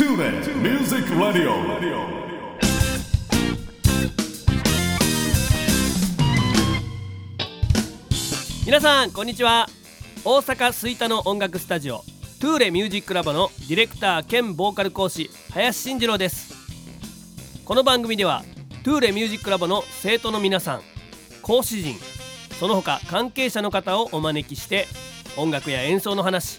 TuneIn Music Radio. 皆さんこんにちは。大阪吹田の音楽スタジオトゥーレミュージックラボのディレクター兼ボーカル講師林慎次郎です。この番組ではトゥーレミュージックラボの生徒の皆さん講師陣その他関係者の方をお招きして音楽や演奏の話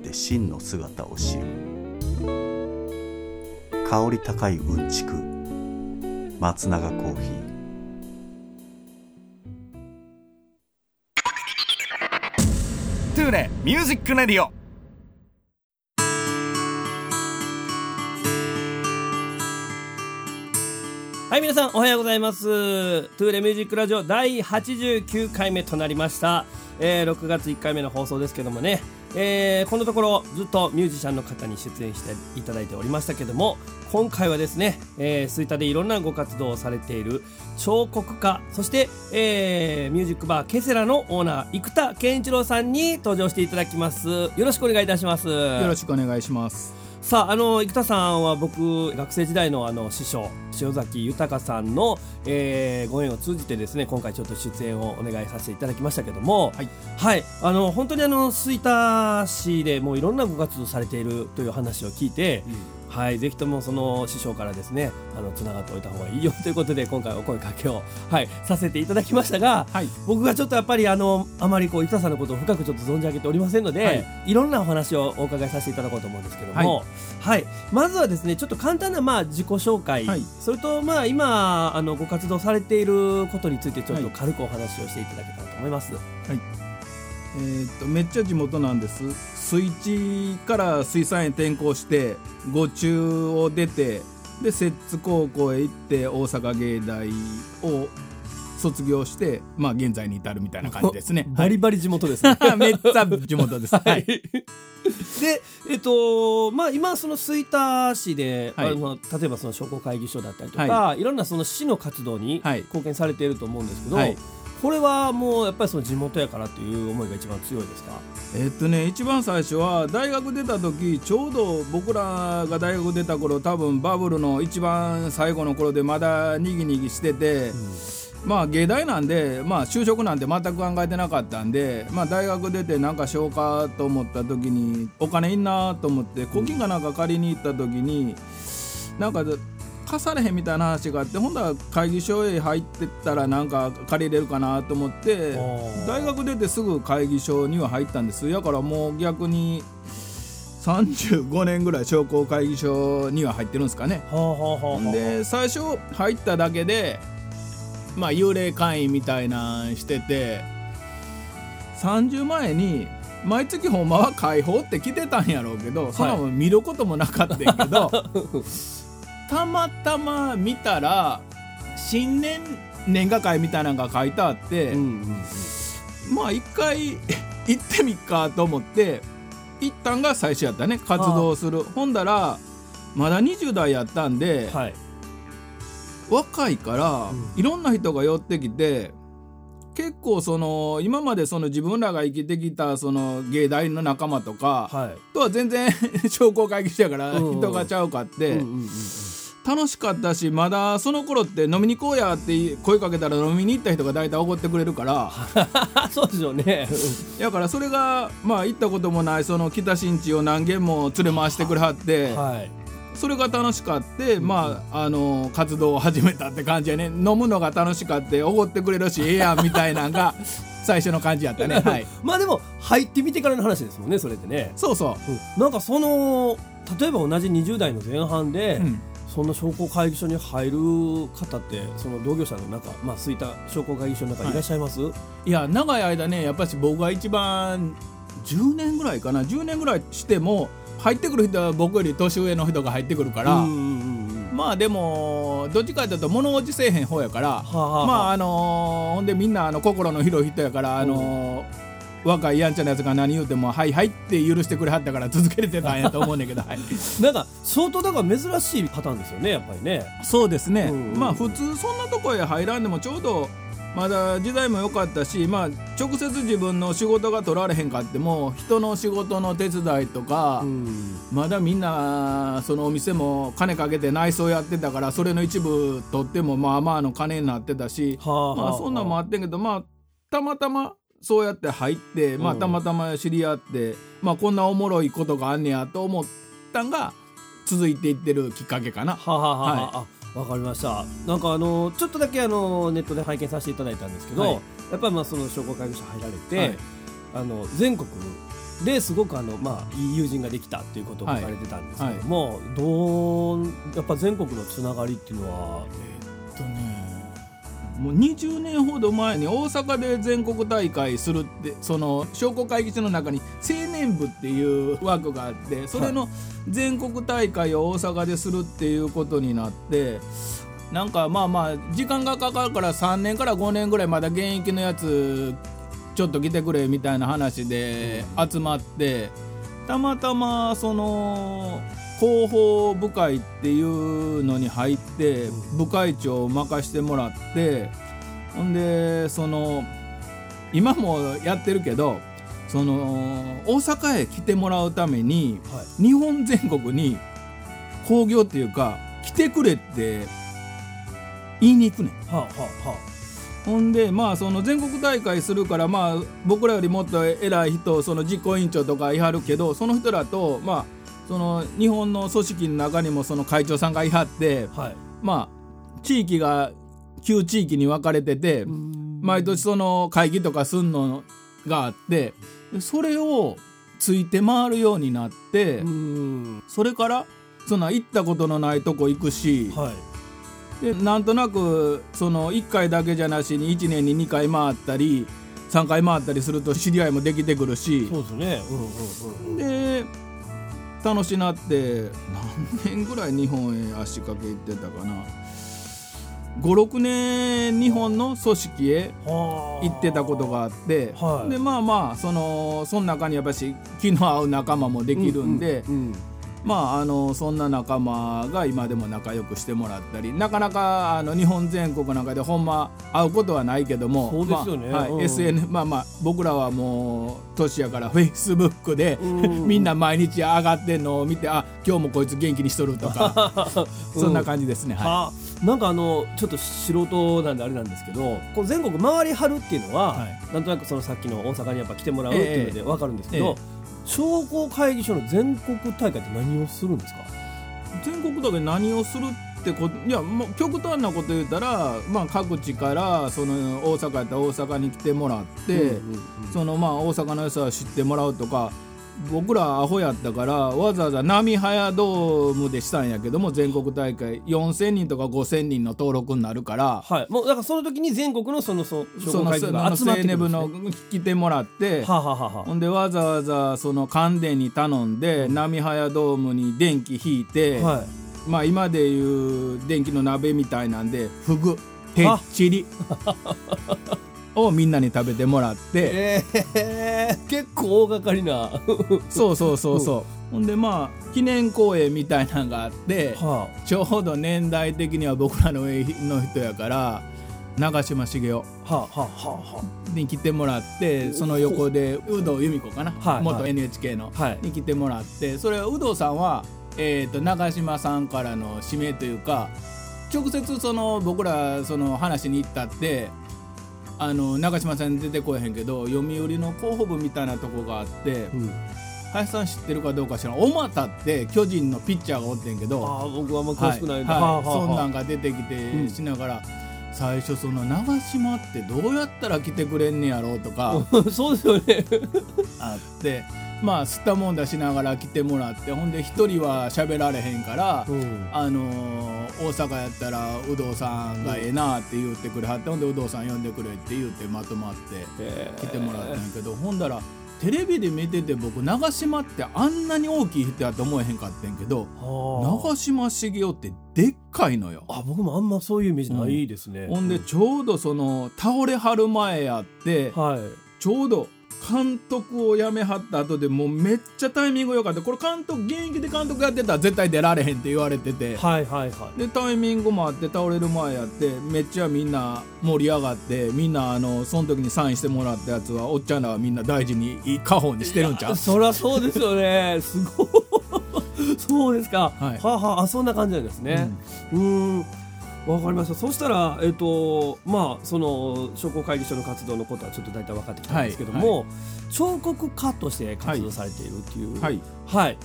真の姿を知る。香り高いうんちく。松永コーヒー。トゥーレミュージックレディオ。はい皆さんおはようございます。トゥーレミュージックラジオ第89回目となりました、えー6月1回目の放送ですけどもね、えーこのところずっとミュージシャンの方に出演していただいておりましたけども今回はですね、えー、吹田でいろんなご活動をされている彫刻家そして、えーミュージックバーケセラのオーナー生田健一郎さんに登場していただきますよろしくお願いいたしますよろしくお願いします。さああの生田さんは僕学生時代のあの師匠塩崎豊さんの、えーご縁を通じてですね今回ちょっと出演をお願いさせていただきましたけどもはい、はい、あの本当にあの吹田市でもういろんなご活動されているという話を聞いて、はい、ぜひともその師匠からですねあのつながっておいた方がいいよ。ということで今回お声かけを、はい、させていただきましたが、はい、僕がちょっとやっぱりあのあまりこう生田さんのことを深くちょっと存じ上げておりませんので、はい。い、ろんなお話をお伺いさせていただこうと思うんですけども、はい。まずはですねちょっと簡単なまあ自己紹介、はい。それとまあ今あのご活動されていることについてちょっとはい。軽くお話をしていただけたらと思います。えーっとめっちゃ地元なんです。水地から水産へ転校して五中を出てで摂津高校へ行って大阪芸大を卒業してまあ現在に至るみたいな感じですね。バリバリ地元ですね。はい めっちゃ地元です。ははいい。で、えっと、まあ、今、その吹田市で、はいあの、例えばその商工会議所だったりとか、い、ろんなその市の活動にはい貢献されていると思うんですけど。はいこれはもうやっぱりその地元やからという思いが一番強いですか？えっとね一番最初は大学出た時ちょうど僕らが大学出た頃多分バブルの一番最後の頃でまだにぎにぎしてて、まあ芸大なんでまあ就職なんて全く考えてなかったんでまあ大学出てなんかしようかと思った時にお金いんなと思って古金かなんか借りに行った時になんか貸されへんみたいな話があってほんだら会議所へ入ってったらなんか借りれるかなと思ってー。大学出てすぐ会議所には入ったんです。だからもう逆に35年ぐらい商工会議所には入ってるんですかね。で最初入っただけでまあ幽霊会員みたいなんしてて30前に毎月ほんまは解放って来てたんやろうけど、そんなもん見ることもなかったんやけど たまたま見たら新年年賀会みたいなのが書いてあって、うんうんまあ一回 行ってみっかと思って行ったんが最初やったね活動するほんだらまだ20代やったんで、うん。はい。若いから、うんいろんな人が寄ってきて結構その今までその自分らが生きてきたその芸大の仲間とか、はい。とは全然 商工会議所やからうんうん人がちゃうかって、うんうんうんうん楽しかったしまだその頃って飲みに行こうやって声かけたら飲みに行った人が大体おごってくれるから。あ、そうでしょうね。だからそれがまあ行ったこともないその北新地を何軒も連れ回してくれはってはい。それが楽しかってまああの活動を始めたって感じやね。飲むのが楽しかっておごってくれるしええやん みたいなんが最初の感じやったね。はい。まあでも入ってみてからの話ですもんねそれってね、そうそう。ん。なんかその例えば同じ20代の前半で、う、うん、そんな商工会議所に入る方ってその同業者の中まあ吹田商工会議所の中にい。らっしゃいます、いや長い間ねやっぱし僕が一番10年ぐらいかな。10年ぐらいしても入ってくる人は僕より年上の人が入ってくるから、まあでもどっちかというと物落ちせえへん方やからまああのーほんでみんなあの心の広い人やからあのー若いやんちゃなやつが何言うても「はいはい」って許してくれはったから続けれてたんやと思うねんけど、はい、なんか相当だから珍しいパターンですよねやっぱりね。そうですね、うん。うんまあ普通そんなとこへ入らんでもちょうどまだ時代も良かったしまあ直接自分の仕事が取られへんかっても人の仕事の手伝いとか、うん。まだみんなそのお店も金かけて内装やってたからそれの一部取ってもまあまあの金になってたし、はあはまあそんなんもあってんけどまあたまたまそうやって入って、まあうんたまたま知り合って、まあこんなおもろいことがあんねやと思ったんが続いていってるきっかけかな。はあはあはあはあわかりました。なんかあのちょっとだけあのネットで拝見させていただいたんですけど、はい。やっぱりまあその商工会議所入られて、はい。あの全国ですごくあのまあいい友人ができたっていうことを書かれてたんですけども、どうやっぱ全国のつながりっていうのはえっとねもう20年ほど前に大阪で全国大会するってその商工会議所の中に青年部っていう枠があってそれの全国大会を大阪でするっていうことになってなんかまあまあ時間がかかるから3年から5年ぐらいまだ現役のやつちょっと来てくれみたいな話で集まってたまたまその広報部会っていうのに入って部会長を任してもらってほんでその今もやってるけどその大阪へ来てもらうためには日本全国に興行っていうか来てくれって言いに行くねん。いはあはあはほんでまあその全国大会するからまあ僕らよりもっと偉い人その実行委員長とかいはるけどその人らとまあその日本の組織の中にもその会長さんがいはってあはい。まあ地域が旧地域に分かれてて毎年その会議とかすんのがあってでそれをついて回るようになってうん。それからその行ったことのないとこ行くしはい。でなんとなくその1回だけじゃなしに1年に2回回ったり3回回ったりすると知り合いもできてくるしそうですね。うんうんうん。で楽しなって何年ぐらい日本へ足掛け行ってたかな。56年日本の組織へはあ行ってたことがあって、はい。でまあまあそのその中にやっぱし気の合う仲間もできるんで、うんうんまああのそんな仲間が今でも仲良くしてもらったりなかなかあの日本全国なんかでほんま会うことはないけどもそうですよね。まあはいうん。SN まあまあ僕らはもう年やからフェイスブックでうん。みんな毎日上がってんのを見てあ今日もこいつ元気にしとるとか そんな感じですね、ははあ、なんかあのちょっと素人なんであれなんですけどこう全国回りはるっていうのは、はい。なんとなくそのさっきの大阪にやっぱ来てもらうっていうので分かるんですけど、え商工会議所の全国大会って何をするんですか？い、全国だけ何をするってこといやもう極端なこと言うたら、まあ、各地からその大阪やったら大阪に来てもらって。そのまあ大阪の良さを知ってもらうとか僕らアホやったからわざわざ波早ドームでしたんやけども全国大会4,000人とか5,000人の登録になるからはい、もうだからその時に全国のそのそその集まってくるんです、青年部のね、来てもらってはあ、はほんでわざわざその関電に頼んで波早ドームに電気引いて、あ、はい。まあ今でいう電気の鍋みたいなんでフグへっちり をみんなに食べてもらって。えー、結構大掛かりな。そうそうそうそう、ほんでまあ記念公演みたいなのがあってはちょうど年代的には僕らの上の人やから長嶋茂雄あ、はあはあはに来てもらってその横で有働由美子かな、はい元はい NHK の、はい。に来てもらってそれは有働さんは、えー、と長嶋さんからの指名というか直接その僕らその話に行ったってあの長嶋さん出てこえへんけど読売の広報部みたいなとこがあって。うん、林さん知ってるかどうか知らん。小俣って巨人のピッチャーがおってんけどああ僕はあんまはい詳しくないんで、はい。はあはあそんなはんが出てきうんてしながら、最初その長島ってどうやったら来てくれんねやろうとかあ そうですよね。あってまあ吸ったもんだしながら来てもらってほんで一人は喋られへんから、うん。あのー大阪やったら有働さんがええなって言ってくれはってほんで有働さん呼んでくれって言ってまとまって。来てもらったんやけど、ほんだらテレビで見てて僕長嶋ってあんなに大きい人やと思えへんかってんけどは長嶋茂雄ってでっかいのよ。ああ僕もあんまそういうイメージないですね、ほんでちょうどその倒れはる前やってはい。ちょうど監督を辞めはった後でもうめっちゃタイミング良かった。これ監督現役で監督やってたら絶対出られへんって言われてて。はいはいはい。でタイミングもあって倒れる前やってめっちゃみんな盛り上がってみんなあのその時にサインしてもらったやつはおっちゃんらはみんな大事に家宝にしてるんちゃう？そりゃそうですよね。すごい。そうですか、はい。はあはああそんな感じなんですね。うーんわかりました。そしたらえっ、とまあその商工会議所の活動のことはちょっと大体分かってきたんですけども、は彫刻家として活動されているっていう。はい。はい。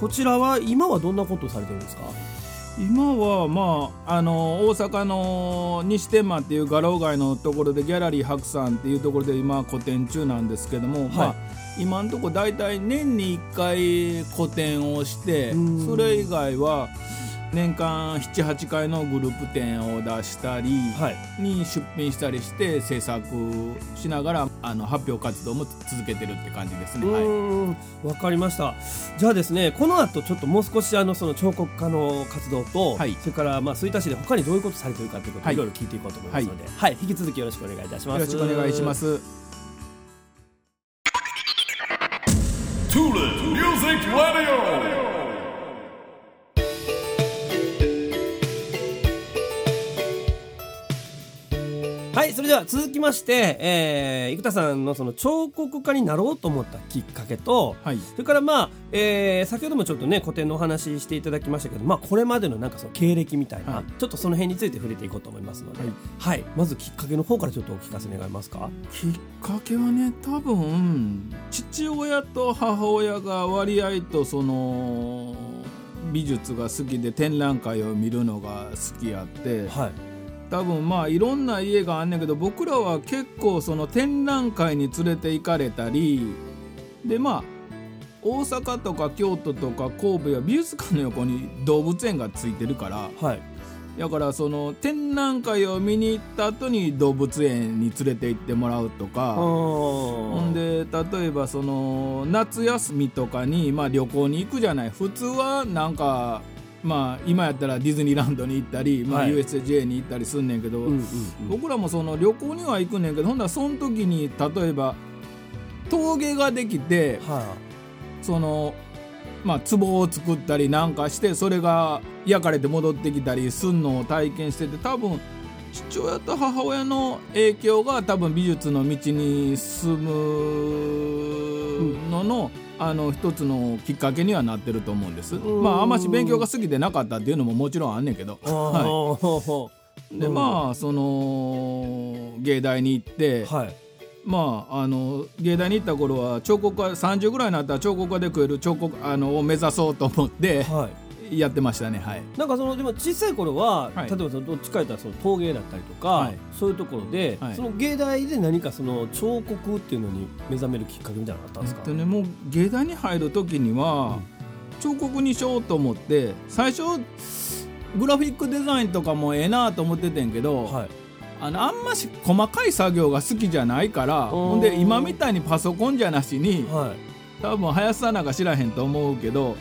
こちらは今はどんなことをされてるんですか？今はまああの大阪の西天満っていう画廊街のところでギャラリー白山っていうところで今個展中なんですけども、まあ今のところ大体年に1回個展をしてうん。それ以外は年間78回のグループ展を出したりはい。に出品したりして制作しながらあの発表活動も続けてるって感じですね。うはい。かりました。じゃあですねこの後ちょっともう少しあのその彫刻家の活動と、はい。それからまあ吹田市で他にどういうことされてるかということをはい。いろいろ聞いていこうと思いますので、はい。引き続きよろしくお願いいたします。よろしくお願いします。Tula Music Radio はいそれでは続きまして、えー、生田さんのその彫刻家になろうと思ったきっかけとはい。それからまあ、えー先ほどもちょっとね古典のお話ししていただきましたけど、まあ、これまでのなんかその経歴みたいな、はい。ちょっとその辺について触れていこうと思いますので、ははい。いまずきっかけの方からちょっとお聞かせ願えますか？きっかけはね多分父親と母親が割合とその美術が好きで展覧会を見るのが好きやってはい多分まあいろんな家があんねんけど僕らは結構その展覧会に連れて行かれたりでまあ大阪とか京都とか神戸は美術館の横に動物園がついてるからはいだからその展覧会を見に行った後に動物園に連れて行ってもらうとか。ほほんで例えばその夏休みとかに、まあ、旅行に行くじゃない普通はなんかまあ今やったらディズニーランドに行ったり、まあ、はい。USJ に行ったりすんねんけど、うんうんうん。僕らもその旅行には行くねんけどほんならその時に例えば峠ができてはそのまあ壺を作ったりなんかしてそれが焼かれて戻ってきたりすんのを体験してて多分父親と母親の影響が多分美術の道に進むのの、あの一つのきっかけにはなってると思うんです。ん。まああんまし勉強が好きでなかったっていうのももちろんあんねんけど。あはでまあその芸大に行って、はい。まああの芸大に行った頃は彫刻家30ぐらいになったら彫刻家で食える彫刻あのを目指そうと思ってはいやってましたねはい。なんかそのでも小さい頃は、はい。例えばそのどっちか言ったらその陶芸だったりとか、はい。そういうところで、はい。その芸大で何かその彫刻っていうのに目覚めるきっかけみたいなのがあったんですか、えっとねもう芸大に入る時には、彫刻にしようと思って最初グラフィックデザインとかもええなと思っててんけど、はい。あのあんまし細かい作業が好きじゃないからほんで今みたいにパソコンじゃなしにはい。多分林さんなんか知らへんと思うけど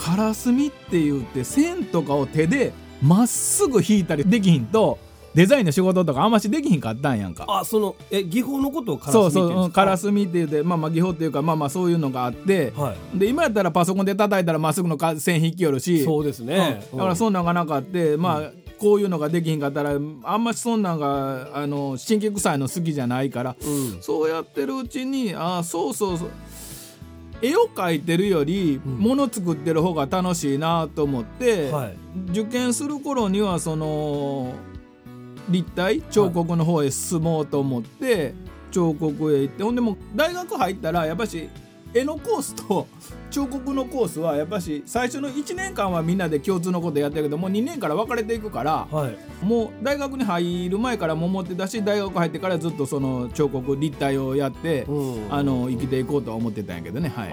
カラスミって言って線とかを手でまっすぐ引いたりできひんとデザインの仕事とかあんましできひんかったんやんか。あそのえ技法のことをカラスそうミって言そううんカラススミって言ってまあまあ技法っていうかまあまあそういうのがあって、はい。で今やったらパソコンで叩いたらまっすぐのか線引きよるしそうですね、うんだからそんなんがなかって、まあこういうのができひんかったらあんましそんなんがあの神経臭いの好きじゃないから、うん。そうやってるうちにあそうそうそう絵を描いてるよりうん。物作ってる方が楽しいなと思って、はい。受験する頃にはその立体彫刻の方へ進もうと思って、彫刻へ行ってほんでもう大学入ったらやっぱし絵のコースと彫刻のコースはやっぱし最初の1年間はみんなで共通のことやってるけどもう2年から分かれていくからはい。もう大学に入る前からも思ってたし大学入ってからずっとその彫刻立体をやって、うん。あの生きていこうとは思ってたんやけどね。はい。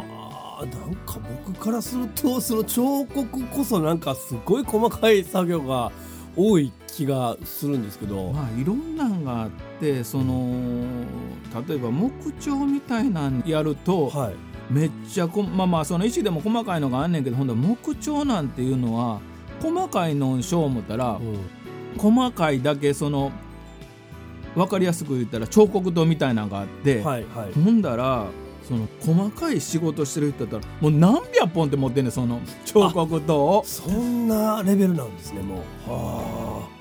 なんか僕からするとその彫刻こそなんかすごい細かい作業が多い気がするんですけど、まあいろんなんがあってその例えば木彫みたいなんやると、はいめっちゃこまあまあその石でも細かいのがあんねんけどほんと木彫なんていうのは細かいのんしょう思ったら、うん。細かいだけその分かりやすく言ったら彫刻刀みたいなのがあって、はいはい。ほんだらその細かい仕事してる人だったらもう何百本って持ってんねんその彫刻刀を。そんなレベルなんですねもう。は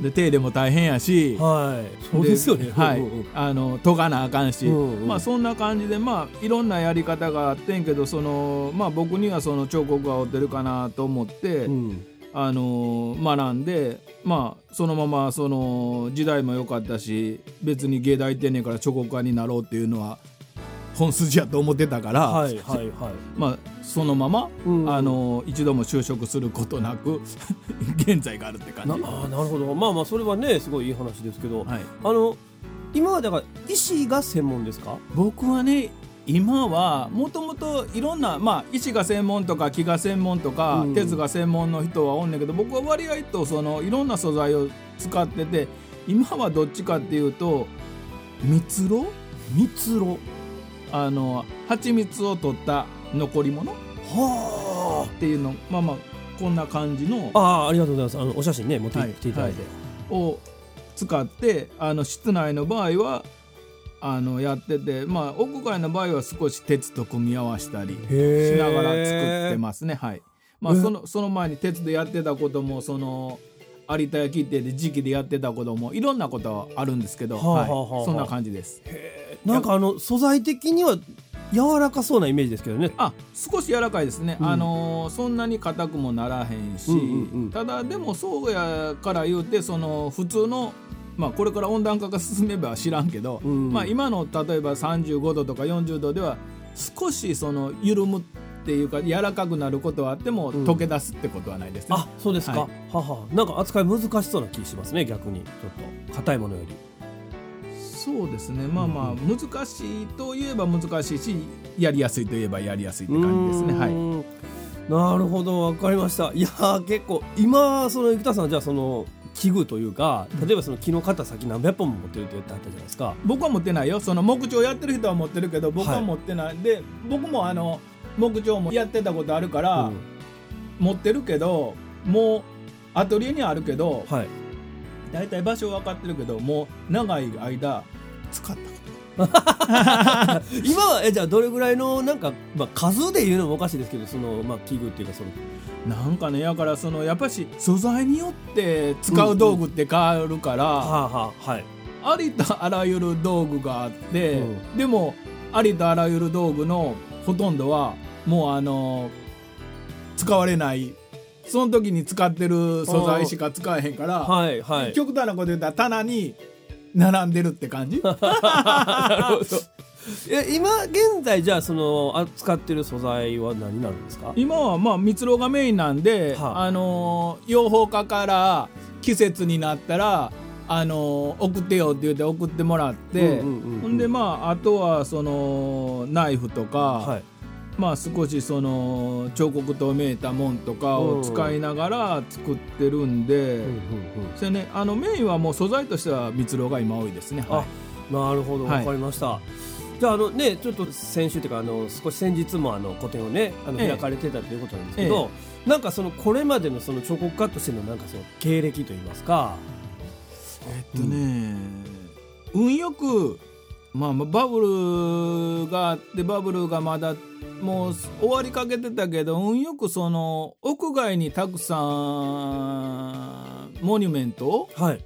で手入れも大変やしあはい。そうですよね。はい。あの研がなあかんし、うんうん。まあそんな感じでまあいろんなやり方があってんけどそのまあ僕にはその彫刻が合ってるかなと思って、うん。あの学んでまあそのままその時代も良かったし別に芸大行ってんねんから彫刻家になろうっていうのは本筋やと思ってたから、はいはいはい。まあそのまま、うん。あの一度も就職することなく 現在があるって感じ。なあーなるほど。まあまあそれはねすごいいい話ですけど、はい、あの今はだから医師が専門ですか？僕はね今はもともといろんな、まあ、医師が専門とか木が専門とか、うん。鉄が専門の人はおんねんけど僕は割合とそのいろんな素材を使ってて今はどっちかっていうと蜜ろ蜜ろあの蜂蜜を取った残り物っはていうのまあまあこんな感じのああーありがとうございます。あのお写真ね持ってきていただいて、を使ってあの室内の場合はあのやっててまあ屋外の場合は少し鉄と組み合わせたりしながら作ってますね。はい。まあえそのその前に鉄でやってたこともその有田焼ってで時期でやってたこともいろんなことはあるんですけど、はあはあはあはい、そんな感じですなんかあの素材的には柔らかそうなイメージですけどね。あ少し柔らかいですね、うん。あのーそんなに硬くもならへんし、うんうんうん。ただでもそうやから言うてその普通のまあこれから温暖化が進めば知らんけど、うん。まあ今の例えば35度とか40度では少しその緩むっていうか柔らかくなることはあってもうん。溶け出すってことはないですね。あそうですか、ははは。なんか扱い難しそうな気しますね逆に。ちょっと硬いものよりそうですね。まあまあ難しいといえば難しいしやりやすいといえばやりやすいって感じですね。はい。いなるほど。わかりました。いやー結構今その生田さんじゃあその器具というか例えばその木の肩先何百本も持ってるって言ってあったじゃないですか。僕は持ってないよ。その木彫やってる人は持ってるけど僕は持ってない、で僕もあの木彫もやってたことあるから、うん。持ってるけどもうアトリエにあるけどはい大体場所分かってるけどもう長い間使ったこ 今はえじゃあどれぐらいのなんか、まあ、数で言うのもおかしいですけどその、まあ、器具っていうかその。となんかねやからそのやっぱし素材によって使う道具って変わるから、はあはあはいありとあらゆる道具があって、うんでもありとあらゆる道具のほとんどはもうあの使われないその時に使ってる素材しか使えへんから、はいはい。極端なこと言ったら棚に並んでるって感じ？え今現在じゃあその扱ってる素材は何になるんですか？今はまあ蜜ろがメインなんで、はあ。あのー養蜂家から季節になったらあのー送ってよって言って送ってもらって、ほんでまああとはそのナイフとか、はいまあ少しその彫刻刀めいたもんとかを使いながら作ってるんで、それねあのメインはもう素材としては蜜ろが今多いですね。あはい。なるほどはい。わかりました、じゃああのねちょっと先週というかあの少し先日もあの個展をねあのええ。開かれてたということなんですけど、なんかそのこれまでのその彫刻家としてのなんかその経歴といいますか。えっとね、運よく、まあ、まあバブルがあってバブルがまだもう終わりかけてたけど運よくその屋外にたくさんモニュメントをはい。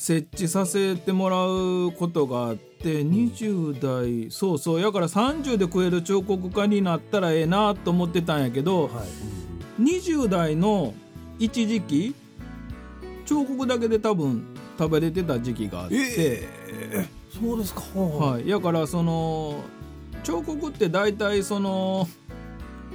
設置させてもらうことがあって20代そうそうやから30で食える彫刻家になったらええなと思ってたんやけど、はい、20代の一時期彫刻だけで多分食べれてた時期があって、えそうですか。ははい、やからその彫刻って大体その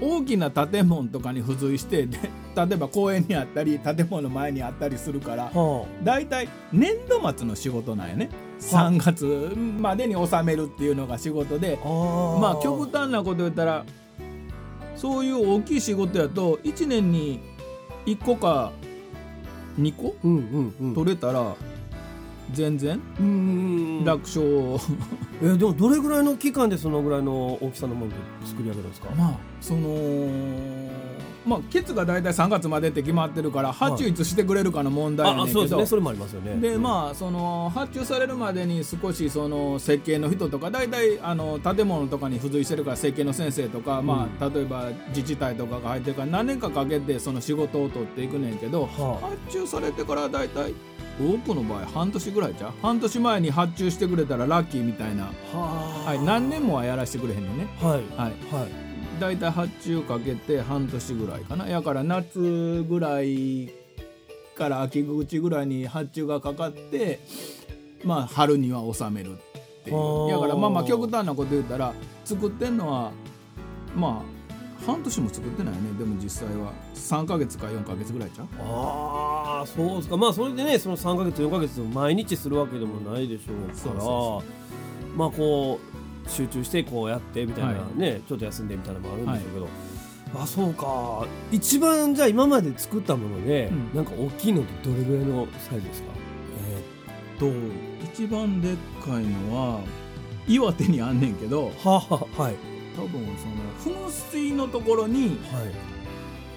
大きな建物とかに付随してで 例えば公園にあったり建物前にあったりするからは大体年度末の仕事なんやね。3月までに収めるっていうのが仕事であー。まあ極端なこと言ったらそういう大きい仕事やと1年に1個か2個うんうんうん。取れたら全然？うん。楽勝、えでもどれぐらいの期間でそのぐらいの大きさのもので作り上げるんですか？まあそのまあケツが大体3月までって決まってるから発注いつしてくれるかの問題やああねんけど、そうです。ねそれもありますよね。であまあその発注されるまでに少しその設計の人とか大体あの建物とかに付随してるから設計の先生とか、まあ例えば自治体とかが入ってるから何年かかけてその仕事を取っていくねんけどは発注されてから大体多くの場合半年ぐらいじゃう？半年前に発注してくれたらラッキーみたいな、あ。ははい、何年もはやらせてくれへんねんね。はい。はい。はい大体発注かけて半年ぐらいかな。やから夏ぐらいから秋口ぐらいに発注がかかってまあ春には収めるっていう。あー。やからまあまあ極端なこと言ったら作ってんのはまあ半年も作ってないね。でも実際は。3ヶ月か4ヶ月ぐらいちゃう？ああそうですか。まあそれでねその3ヶ月4ヶ月毎日するわけでもないでしょうから。そうそまあこう集中してこうやってみたいなはね、ちょっと休んでみたいなのもあるんでしょうけど、あそうか。一番じゃあ今まで作ったもので、うん。なんか大きいのってどれぐらいのサイズですか？と一番でっかいのは岩手にあんねんけどはあはい。多分その噴水のところにはい。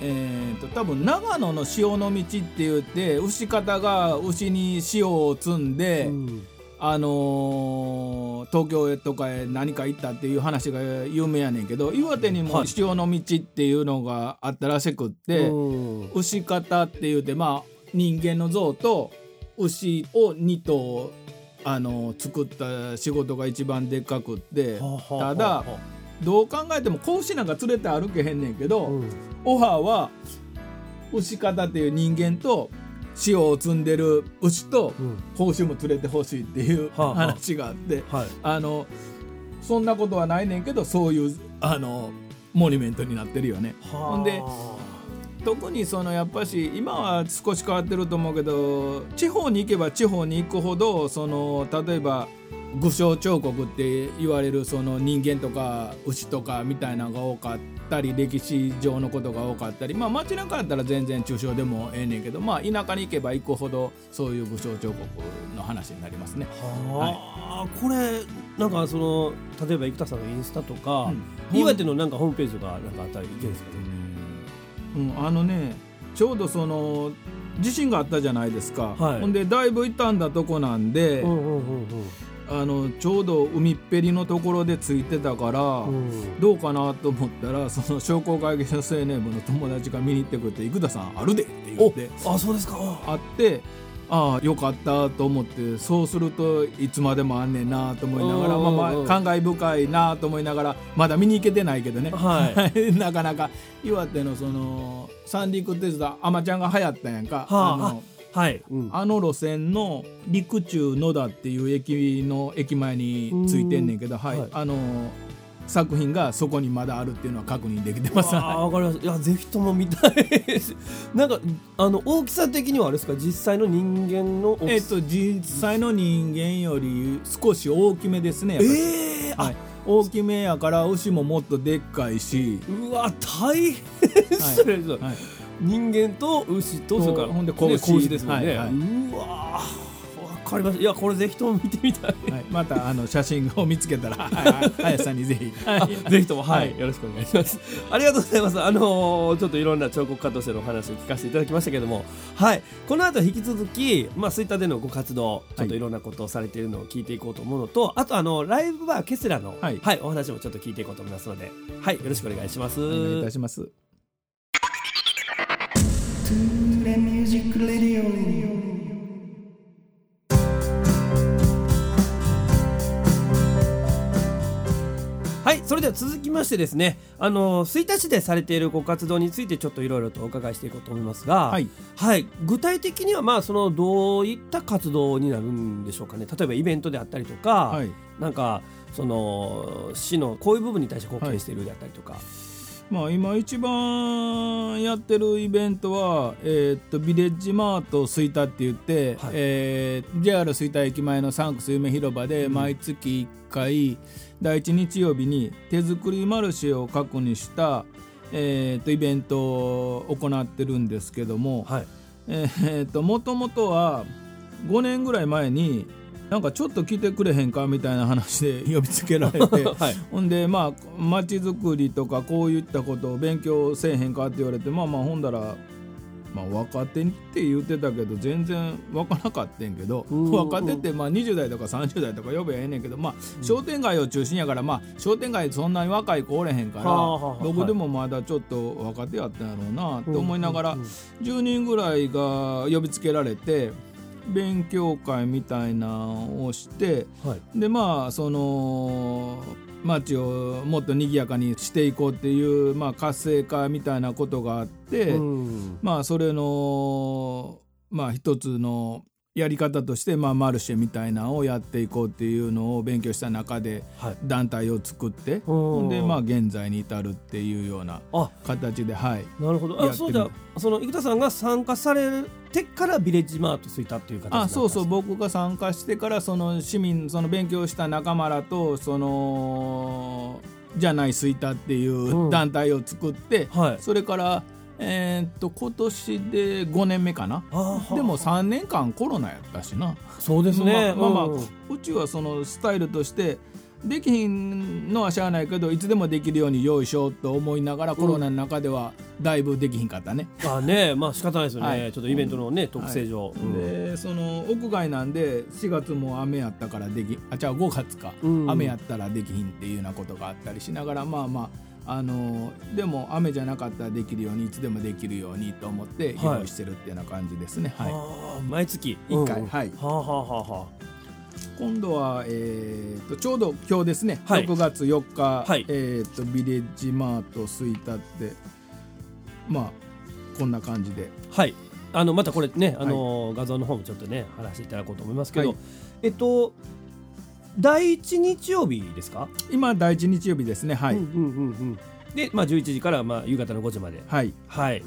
えー、と多分長野の潮の道って言って牛方が牛に塩を積んで、うん。あのー東京へとかへ何か行ったっていう話が有名やねんけど岩手にもはい。潮の道っていうのがあったらしくって、うん。牛方って言ってまあ人間の像と牛を2頭あのー作った仕事が一番でっかくってただどう考えても子牛なんか連れて歩けへんねんけど。うん。オファーは牛方っていう人間と塩を積んでる牛とうん。報酬も連れてほしいっていうはあはあ。話があってはい。あのそんなことはないねんけどそういうあのモニュメントになってるよね。ほんで特にそのやっぱし今は少し変わってると思うけど地方に行けば地方に行くほどその例えば具象彫刻って言われるその人間とか牛とかみたいなのが多かったり歴史上のことが多かったりまあ街中やったら全然抽象でもええねんけどまあ田舎に行けば行くほどそういう具象彫刻の話になりますね。はあ、これなんかその例えば生田さんのインスタとか、うん。岩手のなんかホームページがなんかあったりいけるんですかね？うん、あのねちょうどその地震があったじゃないですか、はい。ほんでだいぶ傷んだとこなんで、うんうんうんあのちょうど海っぺりのところでついてたから、うん。どうかなと思ったらその商工会議所青年部の友達が見に行ってくれて「生田さんあるで」って言ってあそうですか。あってああよかったと思ってそうするといつまでもあんねんなと思いながら、うん。まあまあ、感慨深いなと思いながらまだ見に行けてないけどね、はい。なかなか。岩手のその三陸鉄道あまちゃんが流行ったやんか、はあ。あのはい。うんあの路線の陸中野田っていう駅の駅前についてんねんけど、はいはいあの作品がそこにまだあるっていうのは確認できてます。あーわかります。いやぜひとも見たい。なんかあの大きさ的にはあれですか？実際の人間の大きさ。えっと実際の人間より少し大きめですね。やっぱりええあ、はい、大きめやから牛ももっとでっかいし、うわ大変それ、はい、人間と牛とそれからほんで子子牛ですもんね、はいはい。うわわかりました。いやこれぜひとも見てみたい。はい、またあの写真を見つけたら、は いはい。林さんにぜひ。はい。あぜひともはい、はい。よろしくお願いします。ありがとうございます。あのーちょっといろんな彫刻家としてのお話を聞かせていただきましたけども。はい。この後引き続きまあツイッターでのご活動ちょっといろんなことをされているのを聞いていこうと思うのと、あとあのライブバーケスラの、ははいい。お話もちょっと聞いていこうと思いますのではい。よろしくお願いします。お願いいたします。はいそれでは続きましてですねあの吹田市でされているご活動についてちょっといろいろとお伺いしていこうと思いますが、はい、はい、具体的にはまあそのどういった活動になるんでしょうかね。例えばイベントであったりとか、はい。なんかその市のこういう部分に対して貢献しているであったりとか、まあ今一番やってるイベントは、えーっとビレッジマート吹田って言って、はい。えー JR 吹田駅前のサンクス夢広場で毎月1回、第1日曜日に手作りマルシェを核にした、えーっとイベントを行ってるんですけども、はい。えーっともともとは5年ぐらい前になんかちょっと来てくれへんかみたいな話で 呼びつけられて。はい。ほんでまあ街づくりとかこういったことを勉強せえへんかって言われてまあまあほんだら、まあ、若手って言ってたけど全然分からなかったんけどうん若手ってまあ20代とか30代とか呼べばええねんけどまあ商店街を中心やからまあ商店街そんなに若い子おれへんからはあはあはあ。僕でもまだちょっと若手やったんやろうなって思いながらうんうん10人ぐらいが呼びつけられて勉強会みたいなのをして。はいでまあその街をもっと賑やかにしていこうっていう、まあ、活性化みたいなことがあって、うんまあそれのまあ一つのやり方として、まあ、マルシェみたいなのをやっていこうっていうのを勉強した中ではい。団体を作ってうんでまあ現在に至るっていうようなあ形ではい。なるほど。あそうじゃその生田さんが参加されてからビレッジマートついたっていう形あそうそう。う僕が参加してからその市民その勉強した仲間らとそのじゃないスイタっていうん。う団体を作って、はい。それからえーっと今年で5年目かな。でも3年間コロナやったしな。そうですね。まあまあまあうん。うちはそのスタイルとしてできひんのはしゃあないけどいつでもできるように用意しようと思いながら、コロナの中ではだいぶできひんかったね。あねまあ仕方ないですよね、はい。ちょっとイベントのね特性上、うん。でその屋外なんで4月も雨やったからできあじゃあ5月か、うん雨やったらできひんっていうようなことがあったりしながらまあまああのでも雨じゃなかったらできるようにいつでもできるようにと思って用意してるっていうような感じですね。はい。あー毎月一回うん。はい。はあはあは今度は、えー、とちょうど今日ですね、はい。6月4日、はい。えー、とビレッジマート吹田ってまあこんな感じで。あはい。あのまたこれねあのー画像の方もちょっとね話していただこうと思いますけど、はい。えっと第一日曜日ですか？今第一日曜日ですね。はい、うんうんうんうん。で、まあ、11時からまあ夕方の5時まで。はい。はい。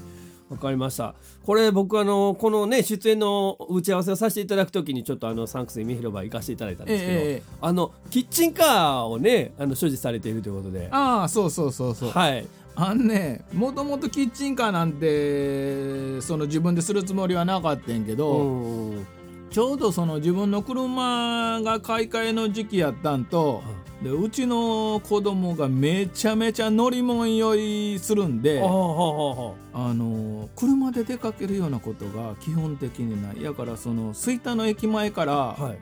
わかりました。これ僕あのこのね出演の打ち合わせをさせていただくときにちょっとあのサンクス海広場行かせていただいたんですけど、ええええあのキッチンカーをねあの所持されているということで。ああそうそうそうそう。はい。あんねもともとキッチンカーなんてその自分でするつもりはなかったんやけど、うんちょうどその自分の車が買い替えの時期やったんと、でうちの子供がめちゃめちゃ乗り物酔いするんであの車で出かけるようなことが基本的にない。やからその吹田の駅前からあはい。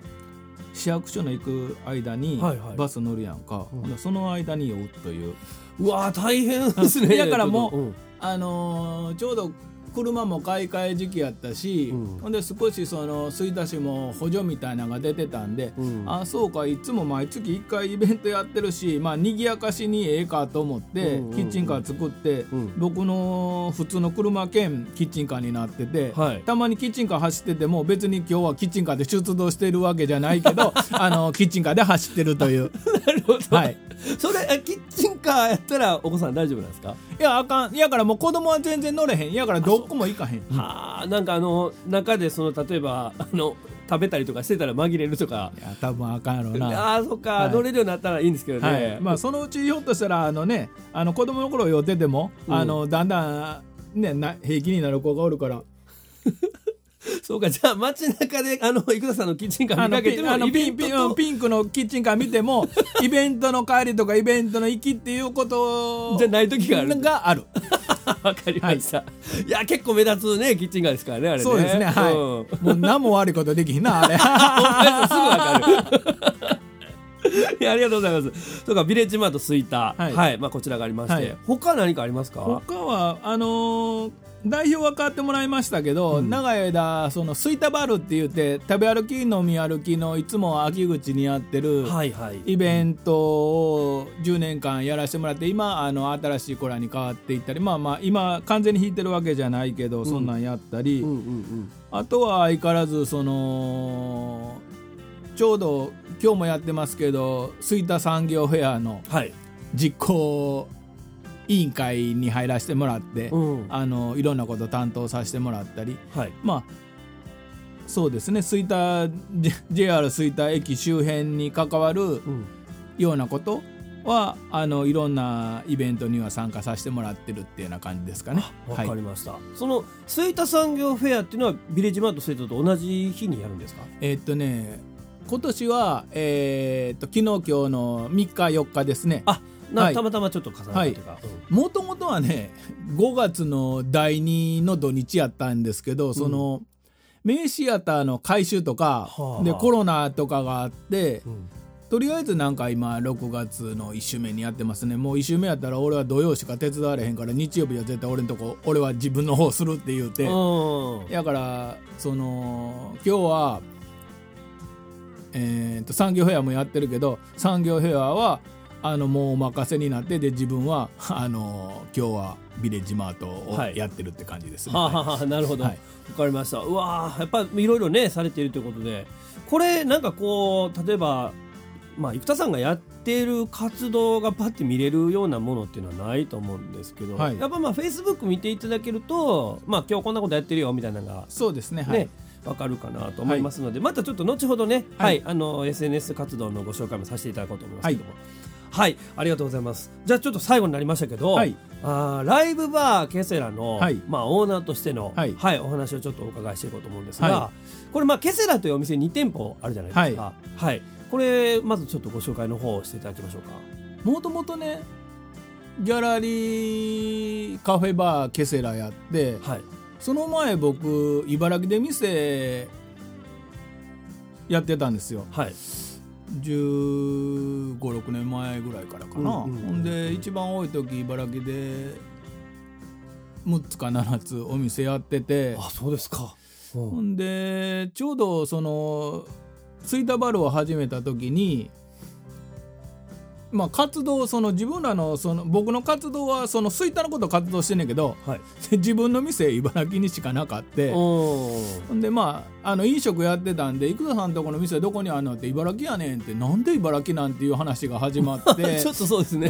市役所の行く間にはいはい。バス乗るやんか、うん。ほんでその間に酔うという。うわー大変ですね。だからもうちょっとん。あのーちょうど車も買い替え時期やったし、うん。ほんで少しその吹田市も補助みたいなのが出てたんで、うん。あそうかいつも毎月1回イベントやってるしまあ賑やかしにええかと思って、うんうんうん。キッチンカー作って、うん。僕の普通の車兼キッチンカーになってて、はい。たまにキッチンカー走ってても別に今日はキッチンカーで出動してるわけじゃないけど あのキッチンカーで走ってるという。なるほど、はいそれあキッチンカーやったらお子さん大丈夫なんですか、いやあかん。やからもう子供は全然乗れへん。やからどこも行かへん。はあなんかあの中でその例えばあの食べたりとかしてたら紛れるとか。いや多分あかんやろうな。ああそっか、はい。乗れるようになったらいいんですけどね、はい、まあそのうちひょっとしたらあのねあの子供の頃酔ってても、うん。あのだんだんねな平気になる子がおるから そうかじゃあ街中であの生田さんのキッチンカー見かけてもあのピンピンピンクのキッチンカー見ても イベントの帰りとかイベントの行きっていうことじゃない時がある。がある。わかりました、い、や結構目立つねキッチンカーですからねあれね。そうですねはい、うん。もう何も悪いことできひんなあれ。すぐわかる。いやありがとうございます。そうかビレッジマート吹田は、はい。い。まあこちらがありまして、はい。他何かありますか？他はあのー代表は変わってもらいましたけど、うん。長い間そのスイタバルって言って食べ歩き飲み歩きのいつも秋口にやってる、はいはい。イベントを10年間やらせてもらって今あの新しい子らに変わっていったりまあまあ今完全に弾いてるわけじゃないけど、そんなんやったり、あとは相変わらずそのちょうど今日もやってますけど吹田産業フェアのはい、実行委員会に入らせてもらって、うん。あのいろんなこと担当させてもらったり。はい。まあそうですね。吹田 JR 吹田駅周辺に関わるうん。ようなことはあのいろんなイベントには参加させてもらってるっていうような感じですかね。わはい。かりました、その吹田産業フェアっていうのはビレッジマート吹田と同じ日にやるんですか？えーっとね今年は、えーっと昨日今日の3日4日ですね。あたまたまちょっと重なったというか、うん。もともとはね5月の第2の土日やったんですけどその、名シアターの改修とか、はあ。でコロナとかがあってうん。とりあえずなんか今6月の1週目にやってますね。もう1週目やったら俺は土曜しか手伝われへんから日曜日は絶対俺のとこ俺は自分の方するって言うて。うん。だからその今日はえー、と産業フェアもやってるけど産業フェアはあのもうお任せになってで自分は あの今日はビレッジマートをはい。やってるって感じですね。はあ、はあはあ、なるほど、わはい。かりました。うわーやっぱいろいろねされているということで。これなんかこう例えばまあ生田さんがやっている活動がパッて見れるようなものっていうのはないと思うんですけど、はい。やっぱまあフェイスブック見ていただけるとまあ今日こんなことやってるよみたいなのがそうですね。はい。ね、わかるかなと思いますので、またちょっと後ほどね、は、はいいあの SNS 活動のご紹介もさせていただこうと思いますけども。はい、ありがとうございます。じゃあちょっと最後になりましたけど、はいあーライブバーケセラの、はいまあオーナーとしての、ははいい、お話をちょっとお伺いしていこうと思うんですが、はこれまあケセラというお店2店舗あるじゃないですか。はい、これまずちょっとご紹介の方をしていただきましょうか。もともとねギャラリーカフェバーケセラやってはい、その前僕茨城で店やってたんですよ。はい、1 5 6年前ぐらいからかな、うんうんうんほんで一番多い時茨城で6つか7つお店やってて。あ、そうですか。うん。ほんでちょうどそのスイタバルを始めた時にまあ活動その自分らのその僕の活動はそのスイタのこと活動してんねんけどはい、自分の店茨城にしかなかって。でまああの飲食やってたんで生田さんとこの店どこにあんのって茨城やねんってなんで茨城なんていう話が始まって。ちょっとそうですね。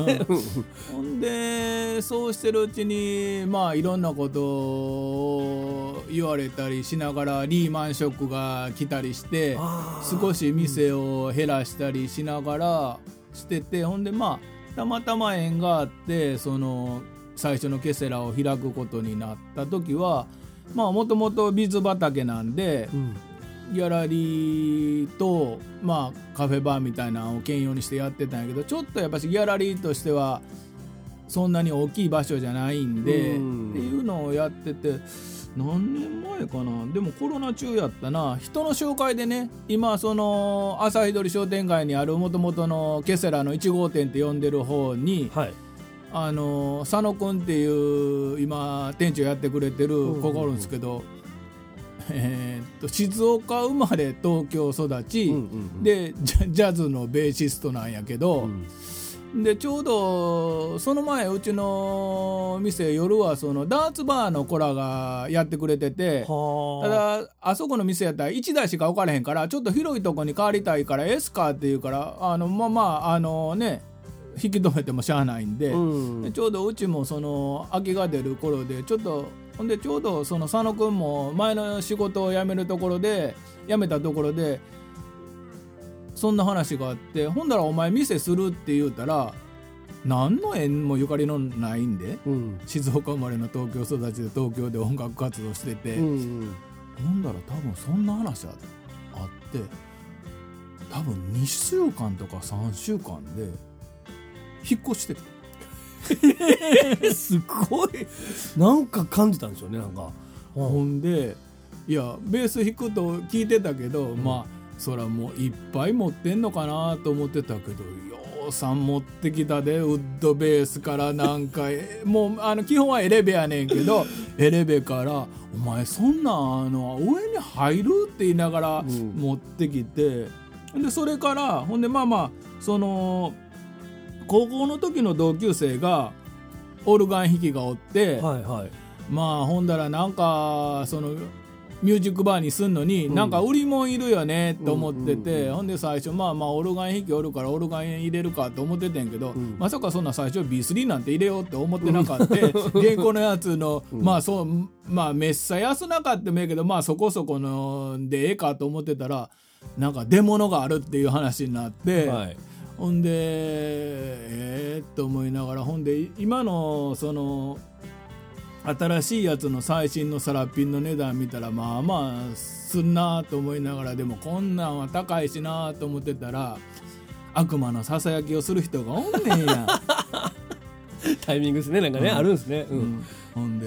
ほんでそうしてるうちにまあいろんなことを言われたりしながらリーマンショックが来たりして少し店を減らしたりしながらしててほんでまあたまたま縁があってその最初のケセラを開くことになった時はまあもともと水畑なんでうん。ギャラリーと、まあ、カフェバーみたいなのを兼用にしてやってたんやけどちょっとやっぱしギャラリーとしてはそんなに大きい場所じゃないんでうん。っていうのをやってて何年前かな？でもコロナ中やったな。人の紹介でね今その朝日通商店街にあるもともとのケセラの1号店って呼んでる方にはい。あの佐野君っていう今店長やってくれてるうん子がおるんですけど、えーっと静岡生まれ東京育ち、うんうんうん。でジャジャズのベーシストなんやけど、でちょうどその前うちの店夜はそのダーツバーの子らがやってくれてて。はただあそこの店やったら1台しか置かれへんからちょっと広いとこに変わりたいからエスカーっていうからあのまあまああのね引き止めてもしゃあないんで、うんでちょうどうちもその空きが出る頃でちょっとほんでちょうどその佐野君も前の仕事を辞めるところで辞めたところでそんな話があってほんだらお前店するって言うたら何の縁もゆかりのないんでうん。静岡生まれの東京育ちで東京で音楽活動してて、うんほんだら多分そんな話ああって多分2週間とか3週間で引っ越してきてえすごい。なんか感じたんでしょうねなんか。ほんでいやベース弾くと聞いてたけど、まあそらもういっぱい持ってんのかなと思ってたけどようさん持ってきたでウッドベースからなんかえ もうあの基本はエレベやねんけど エレベから「お前そんなんあの上に入る?」って言いながらうん持ってきて、でそれからほんでまあまあその高校の時の同級生がオルガン弾きがおって。はいはいまあほんだらなんかそのミュージックバーにすんのに、うん。なんか売り物いるよねって思ってて、うんほんで最初まあまあオルガン弾きおるからオルガン入れるかと思っててんけど、ん。まさかそんな最初 B3 なんて入れようって思ってなかった、原稿のやつの、まあそうまあめっさ安なかってもええけどまあそこそこのでええかと思ってたらなんか出物があるっていう話になって。はい。ほんでえー、っと思いながらほんで今のその新しいやつの最新のサラピンの値段見たらまあまあすんなと思いながらでもこんなんは高いしなと思ってたら悪魔のささやきをする人がおんねんや。タイミングですねなんかね、うん。あるんですね。う、うん。ん、ほんで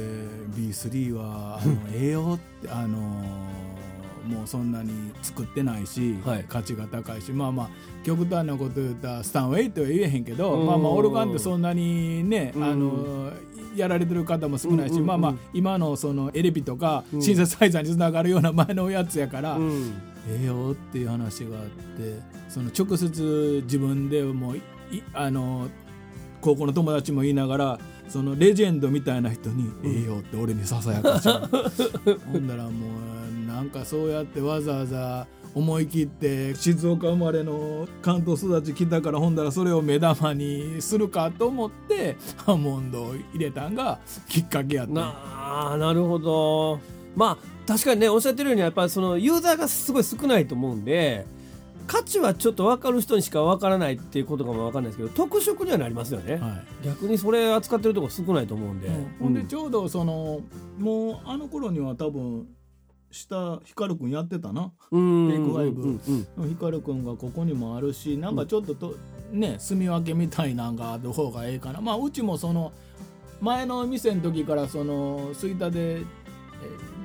B3 はあのええよってあのもうそんなに作ってないし、はい。価値が高いしまあまあ極端なこと言ったらスタンウェイとは言えへんけど、うん。まあまあオルガンってそんなにね、うん。あのやられてる方も少ないし、うんうんうん。まあまあ今のそのエレピとかうん。シンセサイザーにつながるような前のやつやから、うん。ええよっていう話があってその直接自分でもういあの高校の友達も言いながらそのレジェンドみたいな人に「ええよ」って俺にささやかし ほんだらもうなんかそうやってわざわざ思い切って静岡生まれの関東育ち来たからほんだらそれを目玉にするかと思ってハーモンドを入れたんがきっかけやった。なあなるほど。まあ確かにねおっしゃってるようにやっぱりそのユーザーがすごい少ないと思うんで価値はちょっと分かる人にしか分からないっていうことかも分かんないですけど特色にはなりますよね、はい。逆にそれ扱ってるとこ少ないと思うんで、ほんでちょうどそのもうあの頃には多分下光くんやってたな。うん。テイクファイブ光くんがここにもあるしなんかちょっとと、ね住み分けみたいなんがある方がええかな。まあうちもその前の店の時からその吹田でえ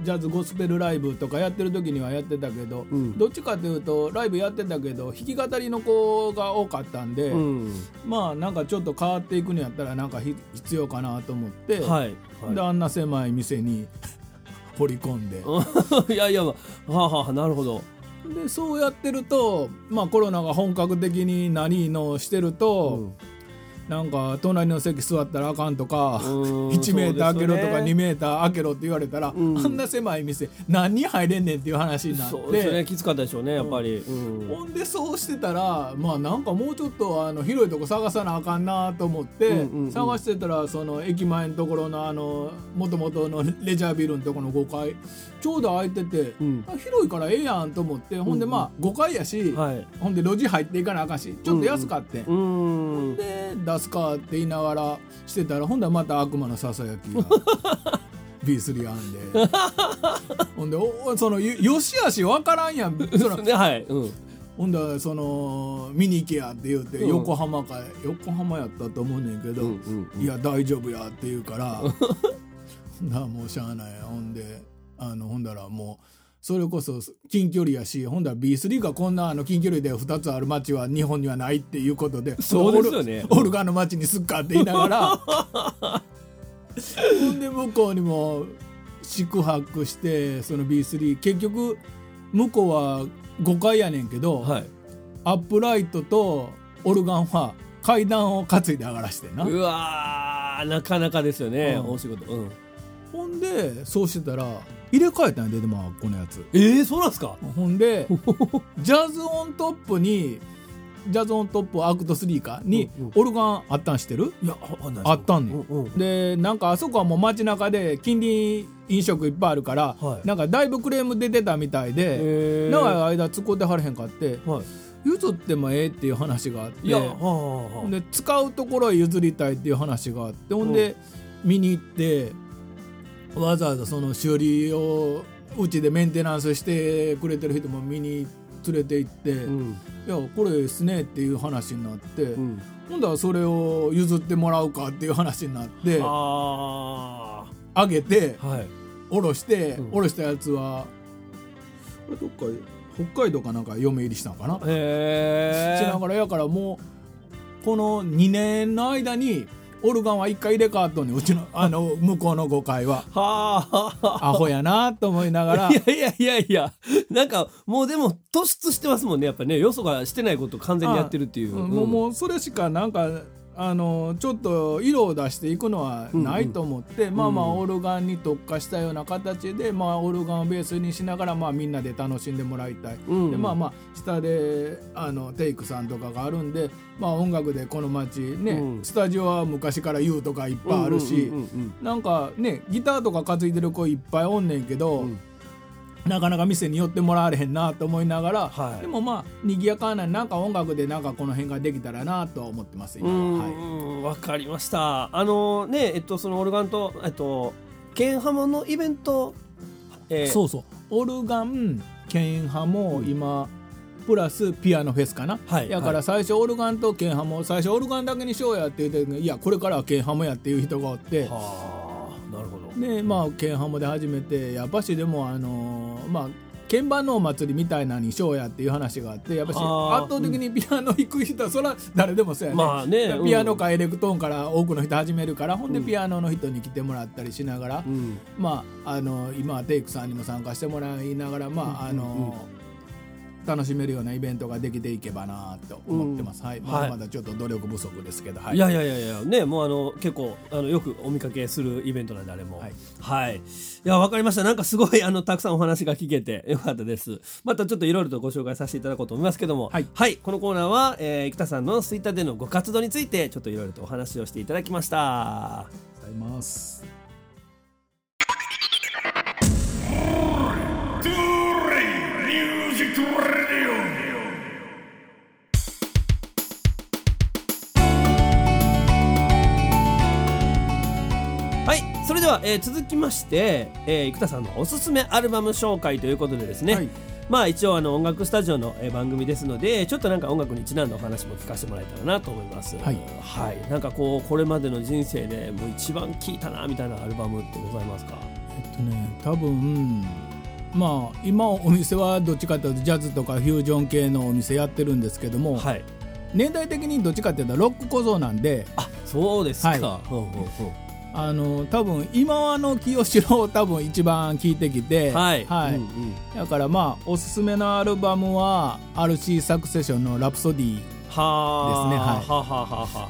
ジャズゴスペルライブとかやってる時にはやってたけど、うん。どっちかというとライブやってたけど弾き語りの子が多かったんで、うん。まあなんかちょっと変わっていくにやったらなんかひ必要かなと思って、はい、であんな狭い店に掘り込んで。はい、いやいや、まあ、はあはあなるほど、でそうやってると、まあ、コロナが本格的に何のしてると、なんか隣の席座ったらあかんとか、うん1メーター開けろとかそうですよね。2メーター開けろって言われたら、うん。あんな狭い店何人入れんねんっていう話になっそうで。きつかったでしょうねやっぱり、うん。ほんでそうしてたらまあなんかもうちょっとあの広いとこ探さなあかんなと思って、探してたらその駅前のところのあの元々のレジャービルのところの5階ちょうど空いてて、うん。あ広いからええやんと思ってほんでまあ5階やし、はい。ほんで路地入っていかなあかんしちょっと安かって、うんで出すかって言いながらしてたらほんでまた悪魔のささやきが B3 あんで。ほんでおそのよよしあし分からんやん。そのね。はい、うん、ほんだらその見に行けやって言うて、うん。横浜か横浜やったと思うねんけど、うんうんうん。いや大丈夫やって言うから ならもうしゃあないほんであのほんだらもうそれこそ近距離やしほんだら B3 がこんなあの近距離で2つある街は日本にはないっていうことでそうですよね。オルガンの街にすっかって言いながら ほんで向こうにも宿泊してその B3 結局向こうは5階やねんけど、はい。アップライトとオルガンは階段を担いで上がらしてんな。うわーなかなかですよね、うん。お仕事、うん、ほんでそうしてたら入れ替えたんやででもこのやつ。えー、そうなんすか？ほんで ジャズオントップにジャズオントップアクト3かにオルガンあったんしてる？いやあったんねん。うんうんでなんかあそこはもう街中で近隣飲食いっぱいあるから、はい。なんかだいぶクレーム出てたみたいで、長い間使ってはれへんかってはい。譲ってもええっていう話があってはあはあはあ。で使うところへ譲りたいっていう話があってほんで見に行ってわざわざその修理をうちでメンテナンスしてくれてる人も見に連れて行って、いうん。やこれですねっていう話になって、うん。今度はそれを譲ってもらうかっていう話になってああげてあはい。下ろして、うん。下ろしたやつはこれどっか北海道かなんか嫁入りしたのかな、へえしながらやからもうこの2年の間にオルガンは1回入れ替わっとんねん。うちの あの向こうの5階は。はあ。アホやなと思いながら。いやいやいやいや。なんかもうでも突出してますもんね。やっぱねよそがしてないこと完全にやってるっていう、うん。もうもうそれしかなんかあのちょっと色を出していくのはないと思って、まあまあうんオルガンに特化したような形で、まあ、オルガンをベースにしながら、まあ、みんなで楽しんでもらいたい。うん。でまあまあ下であのテイクさんとかがあるんで、まあ、音楽でこの街ね、うん。スタジオは昔から U とかいっぱいあるし、うんうんうん。なんかねギターとか担いでる子いっぱいおんねんけど、うんなかなか店に寄ってもらわれへんなと思いながら、はい。でもまあ賑やかななんか音楽でなんかこの辺ができたらなとは思ってますう今は、はい、んわかりました。あのねえっとそのオルガンとえっとケンハモのイベントえー。そうそう。オルガンケンハも今、プラスピアノフェスかな、はいだから最初オルガンとケンハも最初オルガンだけにしようやって言っていやこれからはケンハもやっていう人がおってはでまあケンハモで始めてやっぱしでもあのーまあ鍵盤のお祭りみたいなのにしようやっていう話があってやっぱし圧倒的にピアノ弾く人はそれは誰でもそうやね,、まあねうんピアノかエレクトーンから多くの人始めるからほんでピアノの人に来てもらったりしながら、うん。まああの今はテイクさんにも参加してもらいながらまああの楽しめるようなイベントができていけばなと思ってます、はい、まはい。だまだちょっと努力不足ですけど、はい。いやいやいやいや。ねもうあの結構あのよくお見かけするイベントなんであれも。はい。はい、い、やわかりました。なんかすごいあのたくさんお話が聞けてよかったです。またちょっといろいろとご紹介させていただこうと思いますけども。はい。このコーナーは、えー、生田さんのツイッターでのご活動についてちょっといろいろとお話をしていただきました。ございます。はいそれでは、えー続きまして、えー、生田さんのおすすめアルバム紹介ということでですね、はい。まあ一応あの音楽スタジオのえー番組ですのでちょっとなんか音楽にちなんだお話も聞かせてもらえたらなと思います。はい。はい。なんかこうこれまでの人生でもう一番聴いたなみたいなアルバムってございますか？えっとね多分まあ今お店はどっちかというとジャズとかフュージョン系のお店やってるんですけども、はい。年代的にどっちかというとロック小僧なんで。あそうですか、はい。ほうほうほあの多分今はの清志郎を多分一番聴いてきてうはい、はい。うんうん。だからまあおすすめのアルバムは RC サクセションの「ラプソディ」はあですね。はい。はあはあはあはあ。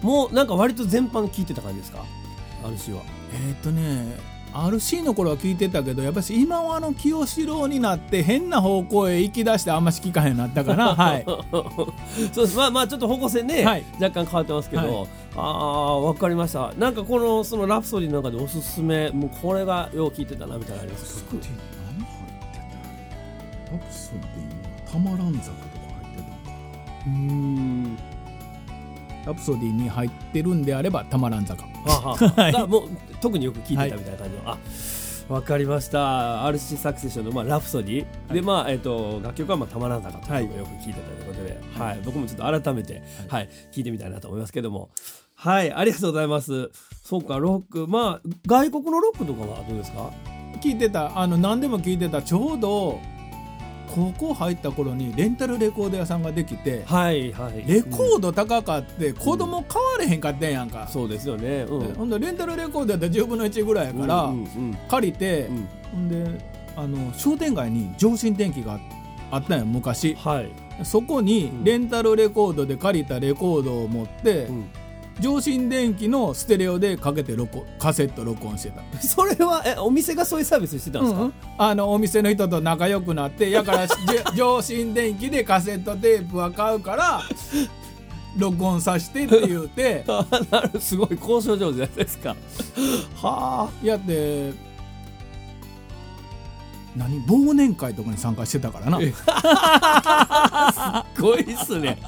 もうなんか割と全般聴いてた感じですか？RC は。えっ、とね RC の頃は聞いてたけどやっぱし今はあの清志郎になって変な方向へ行き出してあんまし聞かへんなったかな はい。そうです。まあまあちょっと方向性ね、はい。若干変わってますけど、はい。ああわかりました。なんかこのそのラプソディの中でおすすめもうこれがよう聞いてたなみたいなのありますか？何入ってたラプソディたまらん坂とか入ってたうーん。なラプソディに入ってるんであればたまらん坂はあはもう特によく聞いてたみたいな感じの、あわかりました。RC サクセションの、まあ、ラプソディ、でまあえっ、と楽曲は、まあ、たまらん坂というのをよく聞いてたということで、はい。僕もちょっと改めて、はい聞いてみたいなと思いますけども。はい。ありがとうございます。そうかロック。まあ外国のロックとかはどうですか？聞いてた。あの何でも聞いてた。ちょうど高校入った頃にレンタルレコード屋さんができてはいはい。レコード高かって子供買われへんかったんやんか、そうですよね。うん。ほんでレンタルレコードやったら10分の1ぐらいやから、借りて、うん。ほんであの商店街に上新電機があったんや昔。はい。そこにうん。レンタルレコードで借りたレコードを持って、うん上新電機のステレオでかけて録音カセット録音してた それはえお店がそういうサービスしてたんですか？うんうんあのお店の人と仲良くなってやから じ上新電機でカセットテープは買うから 録音させてって言うてあなるすごい交渉上手じゃないですか。はあ。やって何忘年会とかに参加してたからなえすごいっすね。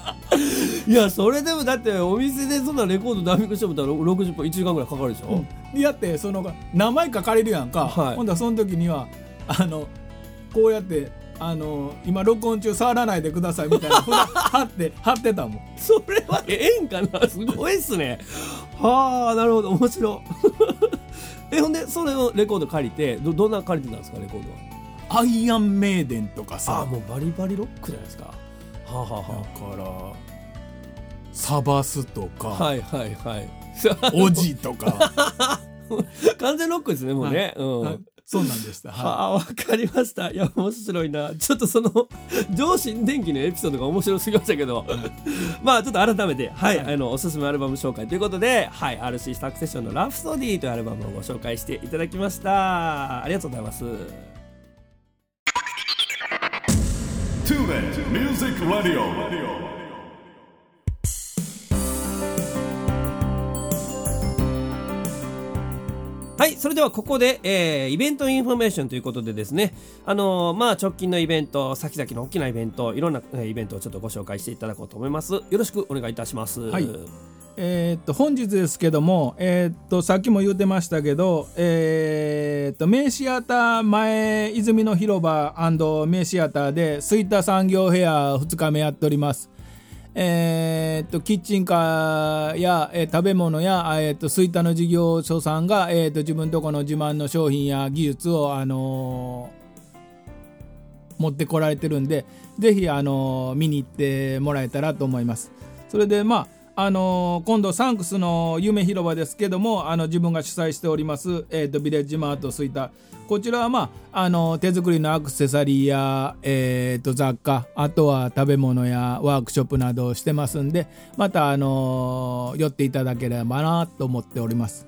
いやそれでもだってお店でそんなレコードダミングしてもたら60分1時間ぐらいかかるでしょ？うんやってその何枚か借りるやんか、はいほんだらその時にはあのこうやってあの今録音中触らないでくださいみたいな 札貼って貼ってたもんそれはええんかな？すごいっすね。はあなるほど面白い。えほんでそれをレコード借りてどどんな借りてたんですかレコードは？アイアンメイデンとかさ。あもうバリバリロックじゃないですか。はあ、はあはだからサバスとか、あ、はいはいはい。オジとか、完全ロックですねもうね。うん。はい。そうなんでした、ははあわかりました。いや面白いな。ちょっとその 上新電機のエピソードが面白すぎましたけど。まあちょっと改めてはい、あのおすすめアルバム紹介。ということではい RC サクセッションの「ラプソディ」というアルバムをご紹介していただきました。ありがとうございますははいそれではここで、えーイベントインフォメーションということでですね。あのーまあ直近のイベント先々の大きなイベントいろんな、えーイベントをちょっとご紹介していただこうと思います。よろしくお願いいたします。はいえっと本日ですけども、えっとさっきも言ってましたけど、えっと名シアター前泉の広場名シアターで吹田産業フェア2日目やっております。えーっとキッチンカーや、えー食べ物や、えーっと吹田の事業所さんが、えーっと自分とこの自慢の商品や技術を、あのー持ってこられてるんでぜひ、あのー見に行ってもらえたらと思います。それでまああのー今度サンクスの夢広場ですけどもあの自分が主催しております、えー、とビレッジマート吹田こちらはまああの手作りのアクセサリーや、えー、と雑貨あとは食べ物やワークショップなどをしてますんでまたあのー寄っていただければなと思っております。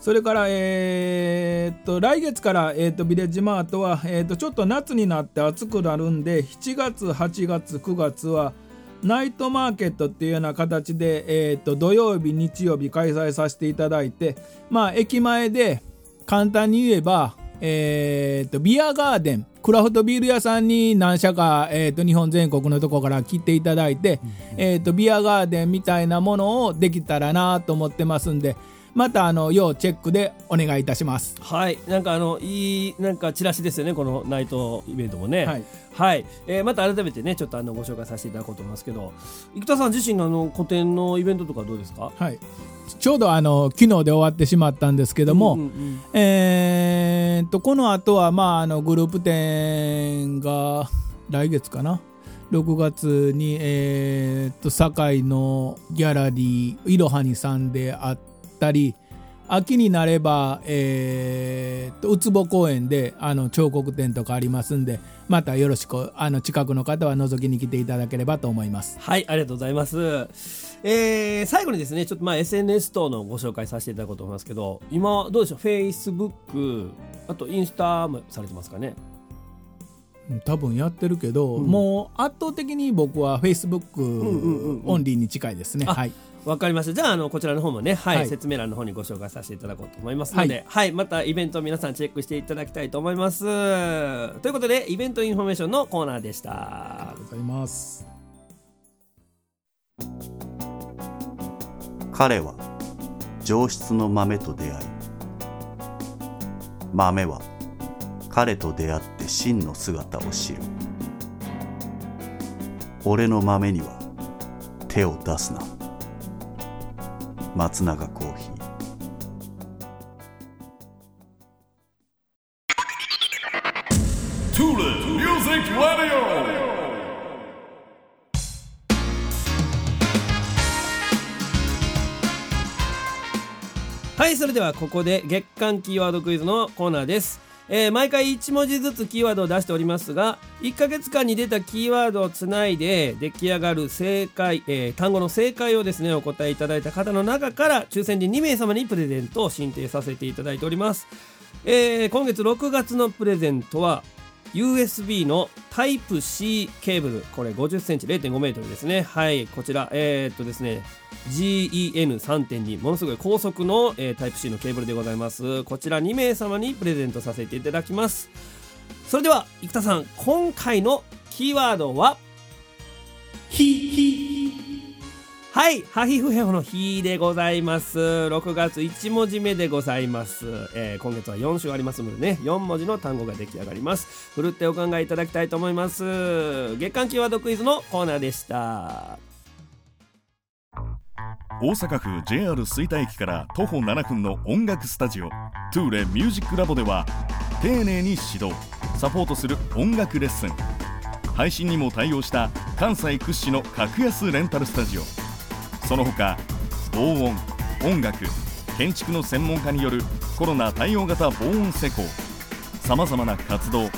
それから、えーっと来月から、えーとビレッジマートは、えーとちょっと夏になって暑くなるんで7月8月9月はナイトマーケットっていうような形で、えーっと土曜日日曜日開催させていただいてまあ駅前で簡単に言えば、えーっとビアガーデンクラフトビール屋さんに何社か、えーっと日本全国のところから来ていただいて、えーっとビアガーデンみたいなものをできたらなと思ってますんでまたあの要チェックでお願いいたします。はい、なんかあのいいなんかチラシですよね。このナイトイベントもね。はい、はい、えーまた改めてねちょっとあのご紹介させていただこうと思いますけど、生田さん自身のあの個展のイベントとかどうですか？はい、ちょうどあの昨日で終わってしまったんですけども、うんうんえーっとこの後はまああのグループ展が来月かな？6月にえーっと堺のギャラリーいろはにさんであったり秋になれば、えーうつぼ公園であの彫刻展とかありますんでまたよろしくあの近くの方は覗きに来ていただければと思います。はい、ありがとうございます。えー最後にですね、ちょっとまあ SNS 等のご紹介させていただこうと思いますけど、今どうでしょう、Facebook、あとインスタもされてますかね？多分やってるけど、うんもう圧倒的に僕は Facebook んうんうんオンリーに近いですね。あはい、わかりました。じゃあ、あの、こちらの方もね、はい、はい説明欄の方にご紹介させていただこうと思いますので、はい、またイベントを皆さんチェックしていただきたいと思います。ということで、イベントインフォメーションのコーナーでしたありがとうございます。彼は上質の豆と出会い豆は彼と出会って真の姿を知る俺の豆には手を出すな松永コーヒー Tula Music Radio はい、それではここで月間キーワードクイズのコーナーです。えー毎回1文字ずつキーワードを出しておりますが1ヶ月間に出たキーワードをつないで出来上がる正解、えー単語の正解をですねお答えいただいた方の中から抽選で2名様にプレゼントを申請させていただいております、えー今月6月のプレゼントは USB のタイプ C ケーブル。これ50センチ0.5メートルですね。はいこちら。えーっとですね。GEN3.2 ものすごい高速の、えータイプ C のケーブルでございます。こちら2名様にプレゼントさせていただきます。それでは生田さん今回のキーワードは？ひひはいハヒフヘホのヒでございます。6月1文字目でございます、えー今月は4種ありますのでね4文字の単語が出来上がります。ふるってお考えいただきたいと思います。月間キーワードクイズのコーナーでした。大阪府 JR 吹田駅から徒歩7分の音楽スタジオトゥーレミュージックラボでは丁寧に指導サポートする音楽レッスン。配信にも対応した関西屈指の格安レンタルスタジオ。その他防音音楽建築の専門家によるコロナ対応型防音施工さまざまな活動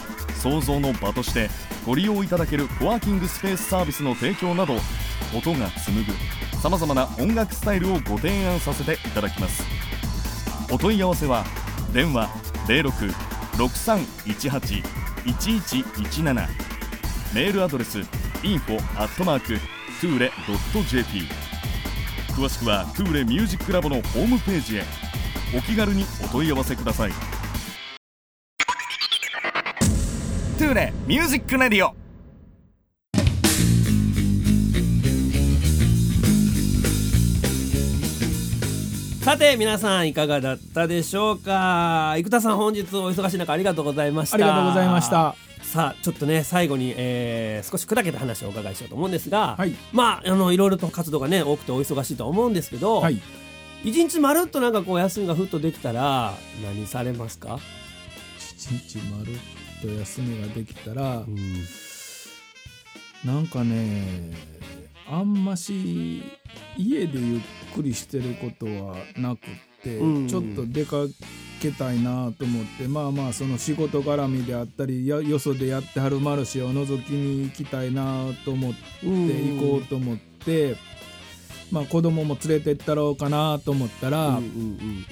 創造の場としてご利用いただけるコワーキングスペースサービスの提供など音が紡ぐさまざまな音楽スタイルをご提案させていただきます。お問い合わせは電話0663181117メールアドレス info@ トゥーレ .jp 詳しくはトゥーレミュージックラボのホームページへ。お気軽にお問い合わせください。トゥーレミュージックレディオ。さて皆さんいかがだったでしょうか？生田さん本日お忙しい中ありがとうございました。ありがとうございました。さあちょっとね最後に、えー少し砕けた話をお伺いしようと思うんですが、はい。まああのいろいろと活動がね多くてお忙しいとは思うんですけど、はい。一日まるっとなんかこう休みがふっとできたら何されますか、一日まるっと休みができたらうん。なんかねあんまし家でゆっくりしてることはなくちょっと出かけたいなと思ってまあまあその仕事絡みであったりやよそでやってはるマルシェを覗きに行きたいなと思って行こうと思って、まあ子供も連れてったろうかなと思ったら、うんうんうんうん。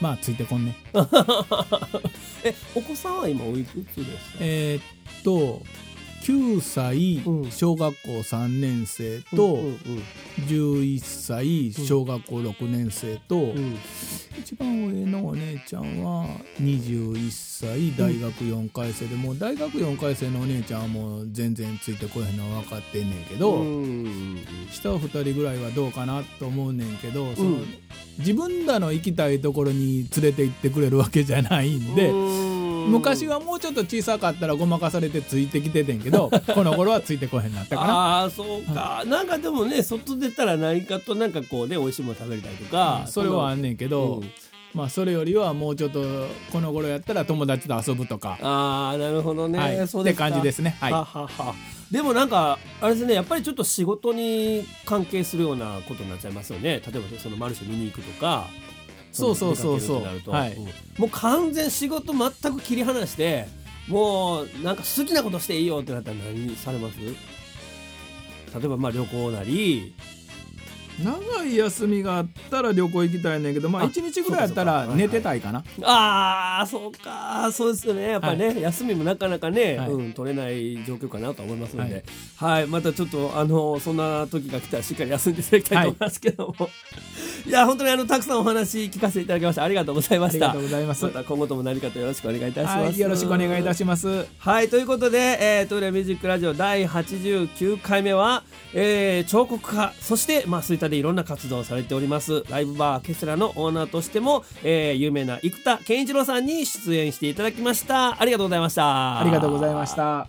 まあついてこんね。えお子さんは今おいくつですか？えーっと9歳うん。小学校3年生と、うんうん11歳小学校6年生と、一番上のお姉ちゃんは21歳大学4回生で、もう大学4回生のお姉ちゃんはもう全然ついてこえへんのは分かってんねんけど、下2人ぐらいはどうかなと思うねんけど、そのうん自分らの行きたいところに連れて行ってくれるわけじゃないんで。うん。昔はもうちょっと小さかったらごまかされてついてきててんけど この頃はついてこへんなったかな。ああそうか、なんかでもね外出たら何かとなんかこうね美味しいもの食べれたりとか、それはあんねんけど、うん。まあそれよりはもうちょっとこの頃やったら友達と遊ぶとか、ああなるほどね、はい、そうって感じですね。はい。ははは。でもなんかあれですねやっぱりちょっと仕事に関係するようなことになっちゃいますよね。例えばそのマルシェ見に行くとかそうそうそうそう。はい。うん。もう完全仕事全く切り離してもうなんか好きなことしていいよってなったら何されます？例えばまあ旅行なり長い休みがあったら旅行行きたいねんけどまああ1日ぐらいやったら寝てたいかな。ああそうか。そうですよね。やっぱね、休みもなかなかね、はい。うん、取れない状況かなと思いますので、はい。またちょっとあのそんな時が来たらしっかり休んでいただきたいと思いますけども、い、や本当にあのたくさんお話聞かせていただきました。ありがとうございましたありがとうございます。また今後とも何かとよろしくお願いいたします、はい。よろしくお願いいたします。はい。ということで、えー、トイレミュージックラジオ第89回目は、えー彫刻家そしてまあ吹タでいろんな活動をされております。ライブバーケセラのオーナーとしても、えー、有名な生田健一郎さんに出演していただきました。ありがとうございました。ありがとうございました。